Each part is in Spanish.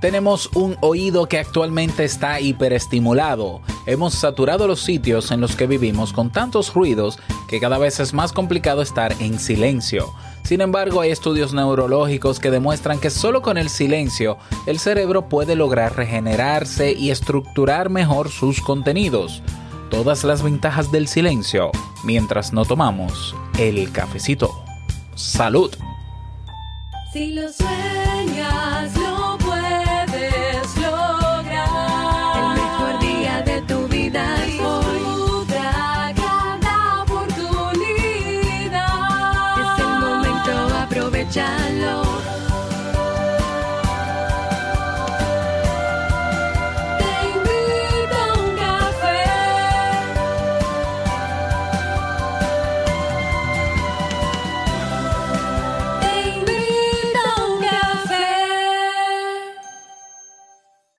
Tenemos un oído que actualmente está hiperestimulado. Hemos saturado los sitios en los que vivimos con tantos ruidos que cada vez es más complicado estar en silencio. Sin embargo, hay estudios neurológicos que demuestran que solo con el silencio el cerebro puede lograr regenerarse y estructurar mejor sus contenidos. Todas las ventajas del silencio mientras no tomamos el cafecito. Salud. Si lo sueñas,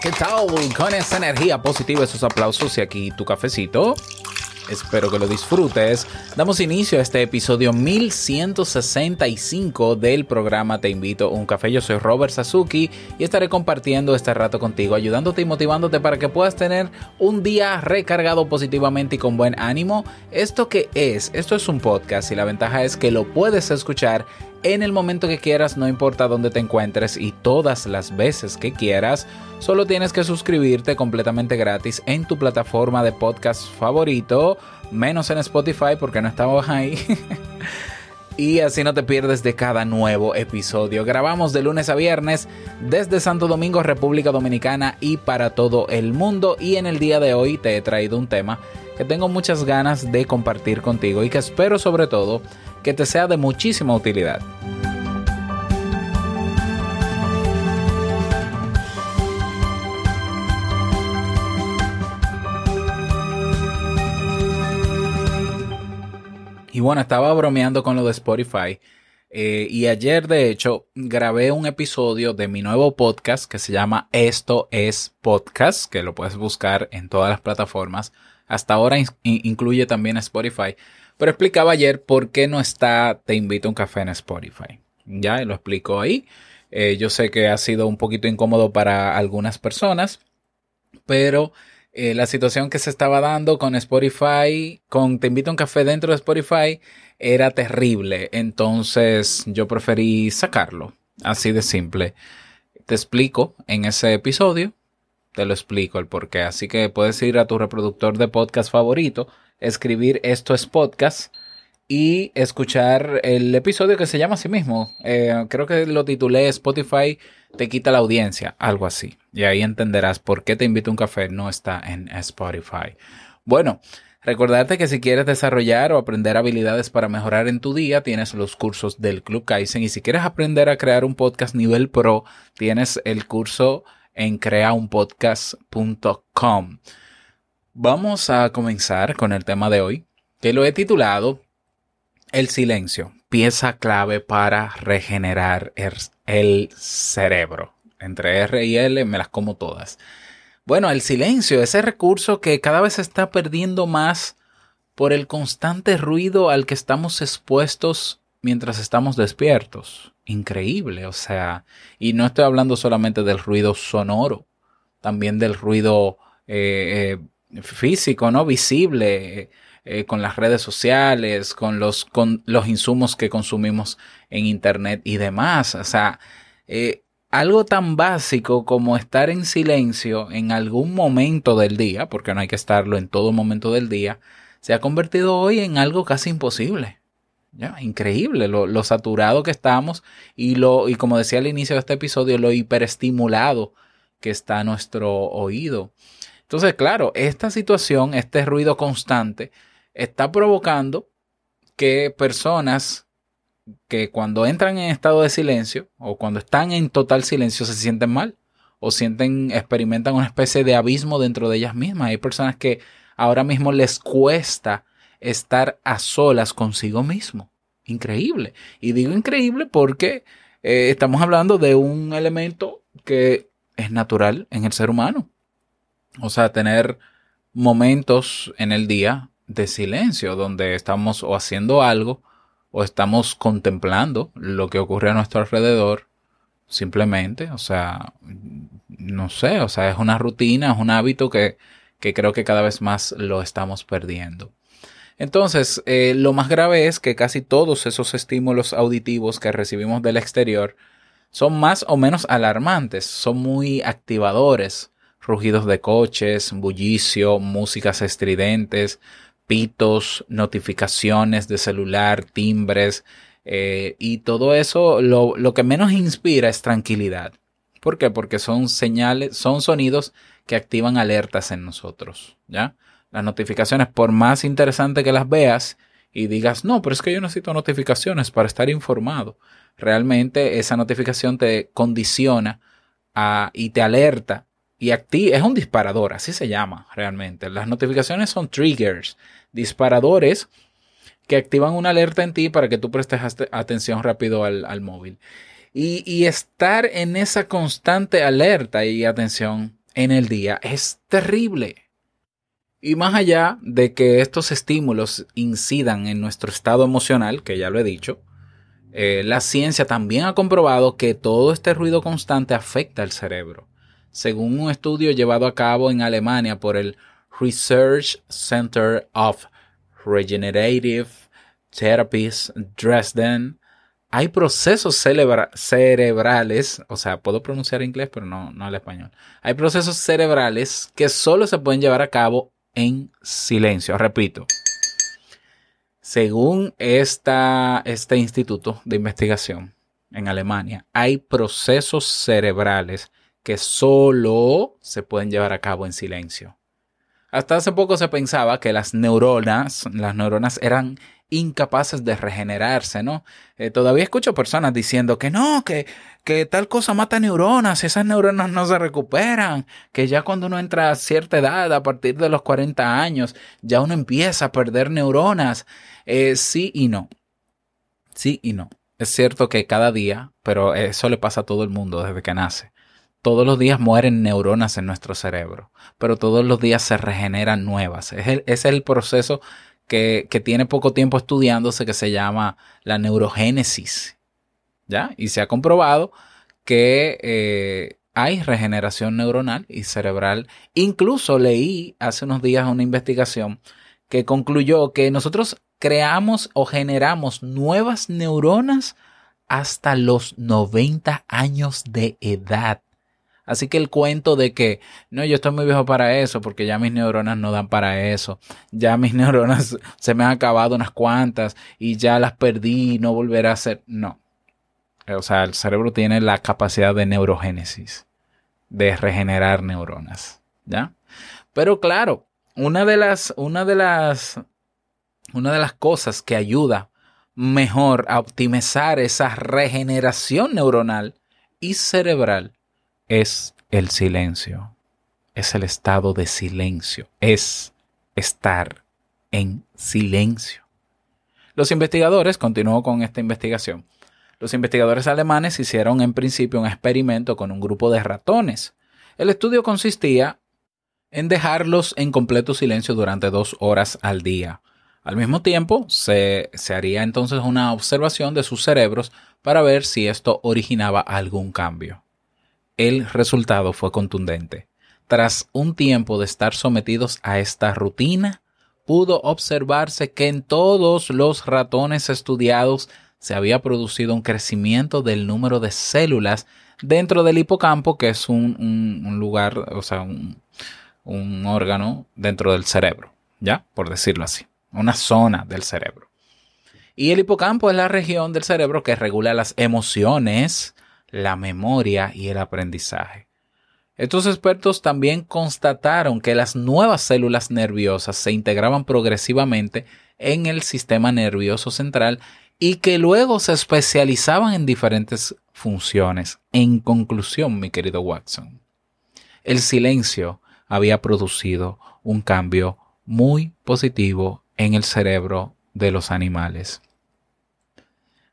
¿Qué tal? Con esa energía positiva, esos aplausos y aquí tu cafecito. Espero que lo disfrutes. Damos inicio a este episodio 1165 del programa Te invito a un café. Yo soy Robert Sasuki y estaré compartiendo este rato contigo, ayudándote y motivándote para que puedas tener un día recargado positivamente y con buen ánimo. ¿Esto qué es? Esto es un podcast y la ventaja es que lo puedes escuchar en el momento que quieras, no importa dónde te encuentres y todas las veces que quieras. Solo tienes que suscribirte completamente gratis en tu plataforma de podcast favorito, menos en Spotify porque no estamos ahí. y así no te pierdes de cada nuevo episodio. Grabamos de lunes a viernes desde Santo Domingo, República Dominicana y para todo el mundo. Y en el día de hoy te he traído un tema que tengo muchas ganas de compartir contigo y que espero sobre todo que te sea de muchísima utilidad. Y bueno, estaba bromeando con lo de Spotify. eh, y ayer, de hecho, grabé un episodio de mi nuevo podcast que se llama Esto es Podcast, que lo puedes buscar en todas las plataformas. Hasta ahora in- incluye también Spotify. Pero explicaba ayer por qué no está Te invito a un café en Spotify. Ya lo explico ahí. Eh, yo sé que ha sido un poquito incómodo para algunas personas, pero eh, la situación que se estaba dando con Spotify, con Te invito a un café dentro de Spotify, era terrible. Entonces yo preferí sacarlo. Así de simple. Te explico en ese episodio. Te lo explico el porqué. Así que puedes ir a tu reproductor de podcast favorito, escribir esto es podcast y escuchar el episodio que se llama así mismo. Eh, creo que lo titulé Spotify te quita la audiencia, algo así. Y ahí entenderás por qué te invito a un café no está en Spotify. Bueno, recordarte que si quieres desarrollar o aprender habilidades para mejorar en tu día, tienes los cursos del Club Kaizen. Y si quieres aprender a crear un podcast nivel pro, tienes el curso en creaunpodcast.com. Vamos a comenzar con el tema de hoy, que lo he titulado El silencio, pieza clave para regenerar er- el cerebro. Entre R y L me las como todas. Bueno, el silencio, ese recurso que cada vez se está perdiendo más por el constante ruido al que estamos expuestos mientras estamos despiertos. Increíble, o sea, y no estoy hablando solamente del ruido sonoro, también del ruido eh, eh, físico, ¿no? Visible, eh, con las redes sociales, con los, con los insumos que consumimos en Internet y demás. O sea, eh, algo tan básico como estar en silencio en algún momento del día, porque no hay que estarlo en todo momento del día, se ha convertido hoy en algo casi imposible. Increíble lo, lo saturado que estamos y lo, y como decía al inicio de este episodio, lo hiperestimulado que está nuestro oído. Entonces, claro, esta situación, este ruido constante, está provocando que personas que cuando entran en estado de silencio o cuando están en total silencio se sienten mal o sienten, experimentan una especie de abismo dentro de ellas mismas. Hay personas que ahora mismo les cuesta estar a solas consigo mismo. Increíble. Y digo increíble porque eh, estamos hablando de un elemento que es natural en el ser humano. O sea, tener momentos en el día de silencio donde estamos o haciendo algo o estamos contemplando lo que ocurre a nuestro alrededor simplemente, o sea, no sé, o sea, es una rutina, es un hábito que, que creo que cada vez más lo estamos perdiendo. Entonces, eh, lo más grave es que casi todos esos estímulos auditivos que recibimos del exterior son más o menos alarmantes, son muy activadores, rugidos de coches, bullicio, músicas estridentes, pitos, notificaciones de celular, timbres, eh, y todo eso lo, lo que menos inspira es tranquilidad. ¿Por qué? Porque son señales, son sonidos que activan alertas en nosotros, ¿ya? Las notificaciones, por más interesante que las veas y digas, no, pero es que yo necesito notificaciones para estar informado. Realmente esa notificación te condiciona a, y te alerta y acti es un disparador, así se llama realmente. Las notificaciones son triggers, disparadores que activan una alerta en ti para que tú prestes atención rápido al, al móvil. Y, y estar en esa constante alerta y atención en el día es terrible. Y más allá de que estos estímulos incidan en nuestro estado emocional, que ya lo he dicho, eh, la ciencia también ha comprobado que todo este ruido constante afecta al cerebro. Según un estudio llevado a cabo en Alemania por el Research Center of Regenerative Therapies Dresden, hay procesos cerebrales, o sea, puedo pronunciar inglés, pero no, no el español. Hay procesos cerebrales que solo se pueden llevar a cabo en silencio. Repito, según esta, este instituto de investigación en Alemania, hay procesos cerebrales que solo se pueden llevar a cabo en silencio. Hasta hace poco se pensaba que las neuronas, las neuronas eran incapaces de regenerarse, ¿no? Eh, todavía escucho personas diciendo que no, que, que tal cosa mata neuronas, esas neuronas no se recuperan, que ya cuando uno entra a cierta edad, a partir de los 40 años, ya uno empieza a perder neuronas. Eh, sí y no. Sí y no. Es cierto que cada día, pero eso le pasa a todo el mundo desde que nace. Todos los días mueren neuronas en nuestro cerebro, pero todos los días se regeneran nuevas. Es el, es el proceso que, tiene poco tiempo estudiándose que se llama la neurogénesis. ¿Ya? Y se ha comprobado que eh, hay regeneración neuronal y cerebral. Incluso leí hace unos días una investigación que concluyó que nosotros creamos o generamos nuevas neuronas hasta los 90 años de edad. Así que el cuento de que no, yo estoy muy viejo para eso porque ya mis neuronas no dan para eso, ya mis neuronas se me han acabado unas cuantas y ya las perdí y no volveré a hacer. No. O sea, el cerebro tiene la capacidad de neurogénesis, de regenerar neuronas, ¿ya? Pero claro, una de las, una de las, una de las cosas que ayuda mejor a optimizar esa regeneración neuronal y cerebral es el silencio, es el estado de silencio, es estar en silencio. Los investigadores, continuó con esta investigación, los investigadores alemanes hicieron en principio un experimento con un grupo de ratones. El estudio consistía en dejarlos en completo silencio durante dos horas al día. Al mismo tiempo, se, se haría entonces una observación de sus cerebros para ver si esto originaba algún cambio. El resultado fue contundente. Tras un tiempo de estar sometidos a esta rutina, pudo observarse que en todos los ratones estudiados se había producido un crecimiento del número de células dentro del hipocampo, que es un, lugar, o sea, un, un órgano dentro del cerebro, ¿ya? Por decirlo así, una zona del cerebro. Y el hipocampo es la región del cerebro que regula las emociones, la memoria y el aprendizaje. Estos expertos también constataron que las nuevas células nerviosas se integraban progresivamente en el sistema nervioso central y que luego se especializaban en diferentes funciones. En conclusión, mi querido Watson, el silencio había producido un cambio muy positivo en el cerebro de los animales.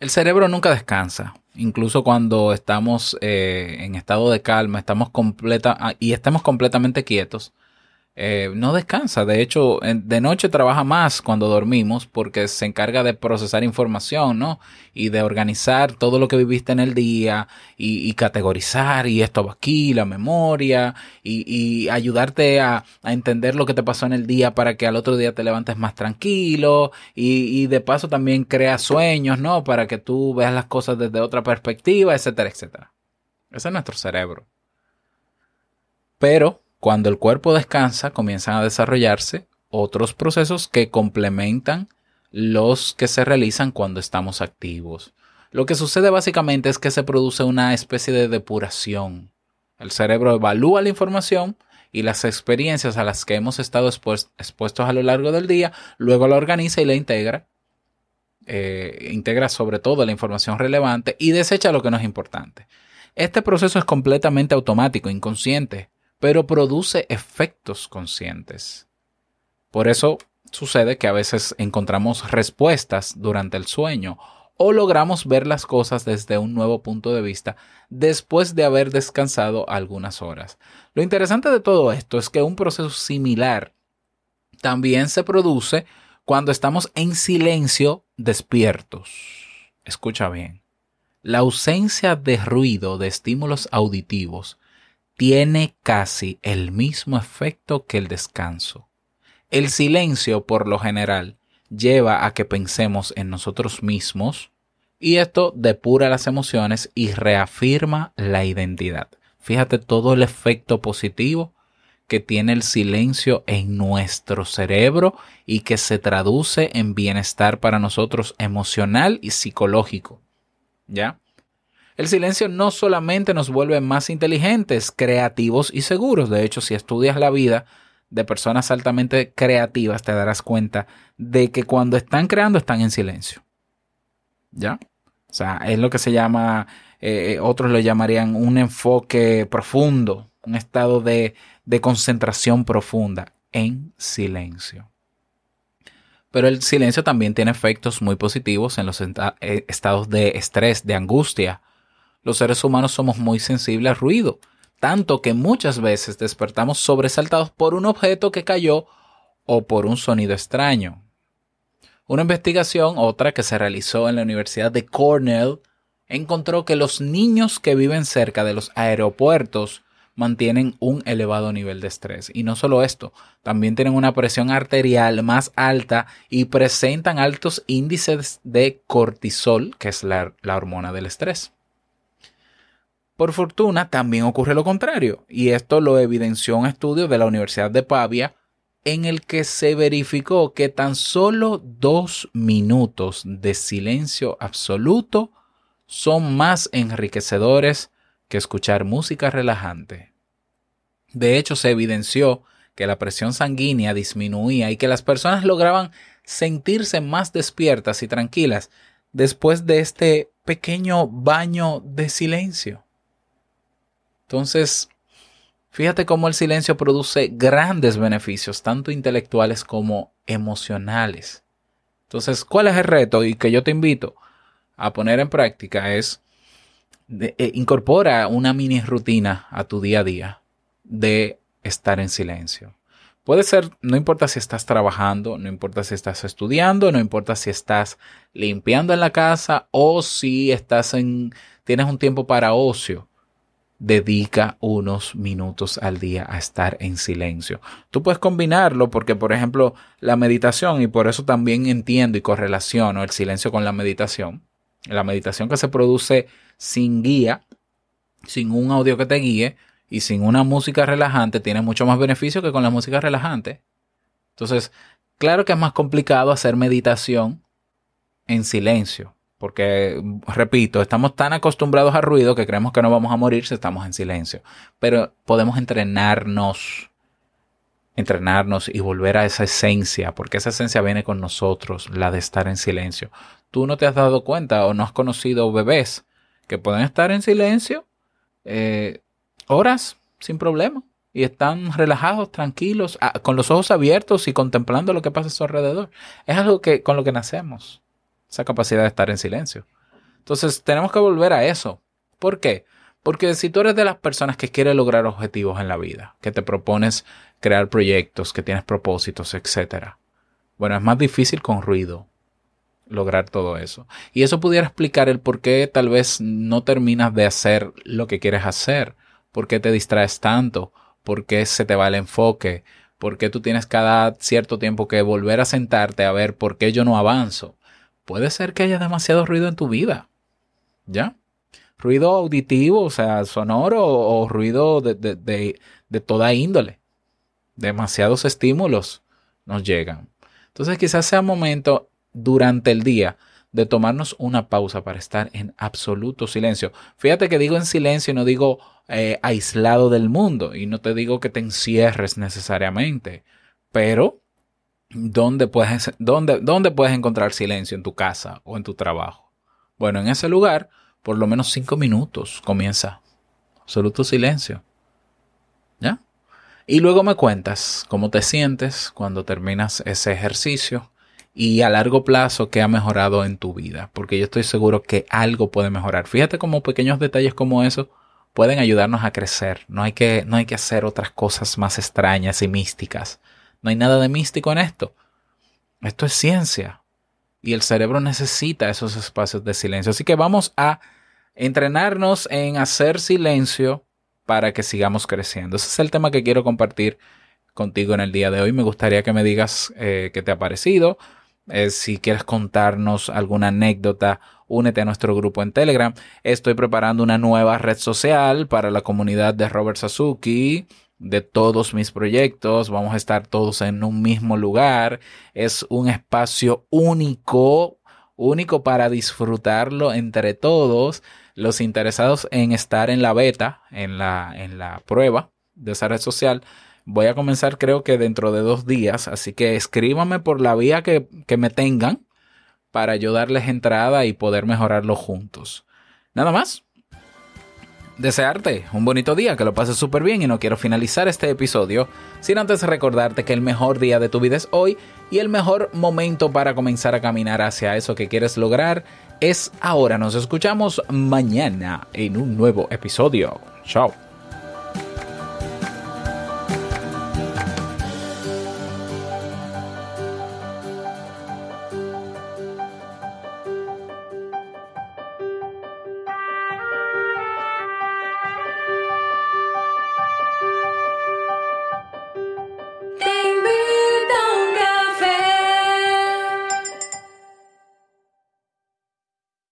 El cerebro nunca descansa, incluso cuando estamos eh, en estado de calma, estamos completa ah, y estamos completamente quietos. Eh, no descansa. De hecho, de noche trabaja más cuando dormimos porque se encarga de procesar información, ¿no? Y de organizar todo lo que viviste en el día y, categorizar y esto va aquí, la memoria y, ayudarte a, a entender lo que te pasó en el día para que al otro día te levantes más tranquilo y, y de paso también crea sueños, ¿no? Para que tú veas las cosas desde otra perspectiva, etcétera, etcétera. Ese es nuestro cerebro. Pero cuando el cuerpo descansa, comienzan a desarrollarse otros procesos que complementan los que se realizan cuando estamos activos. Lo que sucede básicamente es que se produce una especie de depuración. El cerebro evalúa la información y las experiencias a las que hemos estado expues- expuestos a lo largo del día, luego la organiza y la integra. Eh, integra sobre todo la información relevante y desecha lo que no es importante. Este proceso es completamente automático, inconsciente, pero produce efectos conscientes. Por eso sucede que a veces encontramos respuestas durante el sueño o logramos ver las cosas desde un nuevo punto de vista después de haber descansado algunas horas. Lo interesante de todo esto es que un proceso similar también se produce cuando estamos en silencio despiertos. Escucha bien. La ausencia de ruido de estímulos auditivos tiene casi el mismo efecto que el descanso. El silencio, por lo general, lleva a que pensemos en nosotros mismos y esto depura las emociones y reafirma la identidad. Fíjate todo el efecto positivo que tiene el silencio en nuestro cerebro y que se traduce en bienestar para nosotros emocional y psicológico. ¿Ya? El silencio no solamente nos vuelve más inteligentes, creativos y seguros. De hecho, si estudias la vida de personas altamente creativas, te darás cuenta de que cuando están creando están en silencio. ¿Ya? O sea, es lo que se llama, eh, otros lo llamarían un enfoque profundo, un estado de, de concentración profunda en silencio. Pero el silencio también tiene efectos muy positivos en los eh, estados de estrés, de angustia. Los seres humanos somos muy sensibles al ruido, tanto que muchas veces despertamos sobresaltados por un objeto que cayó o por un sonido extraño. Una investigación, otra que se realizó en la Universidad de Cornell, encontró que los niños que viven cerca de los aeropuertos mantienen un elevado nivel de estrés. Y no solo esto, también tienen una presión arterial más alta y presentan altos índices de cortisol, que es la, la hormona del estrés. Por fortuna, también ocurre lo contrario, y esto lo evidenció un estudio de la Universidad de Pavia, en el que se verificó que tan solo dos minutos de silencio absoluto son más enriquecedores que escuchar música relajante. De hecho, se evidenció que la presión sanguínea disminuía y que las personas lograban sentirse más despiertas y tranquilas después de este pequeño baño de silencio. Entonces, fíjate cómo el silencio produce grandes beneficios, tanto intelectuales como emocionales. Entonces, ¿cuál es el reto? Y que yo te invito a poner en práctica es eh, incorpora una mini rutina a tu día a día de estar en silencio. Puede ser, no importa si estás trabajando, no importa si estás estudiando, no importa si estás limpiando en la casa o si estás en, tienes un tiempo para ocio. Dedica unos minutos al día a estar en silencio. Tú puedes combinarlo porque, por ejemplo, la meditación, y por eso también entiendo y correlaciono el silencio con la meditación. La meditación que se produce sin guía, sin un audio que te guíe y sin una música relajante, tiene mucho más beneficio que con la música relajante. Entonces, claro que es más complicado hacer meditación en silencio, porque, repito, estamos tan acostumbrados al ruido que creemos que no vamos a morir si estamos en silencio, pero podemos entrenarnos, entrenarnos y volver a esa esencia, porque esa esencia viene con nosotros, la de estar en silencio. Tú no te has dado cuenta o no has conocido bebés que pueden estar en silencio eh, horas sin problema. y están relajados, tranquilos, con los ojos abiertos y contemplando lo que pasa a su alrededor. Es algo que con lo que nacemos, esa capacidad de estar en silencio. Entonces tenemos que volver a eso. ¿Por qué? Porque si tú eres de las personas que quiere lograr objetivos en la vida, que te propones crear proyectos, que tienes propósitos, etcétera. Bueno, es más difícil con ruido lograr todo eso. Y eso pudiera explicar el por qué tal vez no terminas de hacer lo que quieres hacer, por qué te distraes tanto, por qué se te va el enfoque, por qué tú tienes cada cierto tiempo que volver a sentarte a ver por qué yo no avanzo. Puede ser que haya demasiado ruido en tu vida. ¿Ya? Ruido auditivo, o sea, sonoro o, ruido de, de, de, de toda índole. Demasiados estímulos nos llegan. Entonces quizás sea momento durante el día de tomarnos una pausa para estar en absoluto silencio. Fíjate que digo en silencio y no digo eh, aislado del mundo y no te digo que te encierres necesariamente, pero ¿dónde puedes, dónde, ¿dónde puedes encontrar silencio en tu casa o en tu trabajo? Bueno, en ese lugar, por lo menos cinco minutos comienza absoluto silencio. ¿Ya? Y luego me cuentas cómo te sientes cuando terminas ese ejercicio y a largo plazo qué ha mejorado en tu vida, porque yo estoy seguro que algo puede mejorar. Fíjate cómo pequeños detalles como eso pueden ayudarnos a crecer. No hay que, no hay que hacer otras cosas más extrañas y místicas. No hay nada de místico en esto. Esto es ciencia. Y el cerebro necesita esos espacios de silencio. Así que vamos a entrenarnos en hacer silencio para que sigamos creciendo. Ese es el tema que quiero compartir contigo en el día de hoy. Me gustaría que me digas eh, qué te ha parecido. Eh, si quieres contarnos alguna anécdota, únete a nuestro grupo en Telegram. Estoy preparando una nueva red social para la comunidad de Robert Sasuki de todos mis proyectos. Vamos a estar todos en un mismo lugar. Es un espacio único, único para disfrutarlo entre todos. Los interesados en estar en la beta, en la, en la prueba de esa red social, Voy a comenzar creo que dentro de dos días, así que escríbanme por la vía que, que me tengan para yo darles entrada y poder mejorarlo juntos. Nada más. Desearte un bonito día, que lo pases súper bien y no quiero finalizar este episodio sin antes recordarte que el mejor día de tu vida es hoy y el mejor momento para comenzar a caminar hacia eso que quieres lograr es ahora. Nos escuchamos mañana en un nuevo episodio. Chao.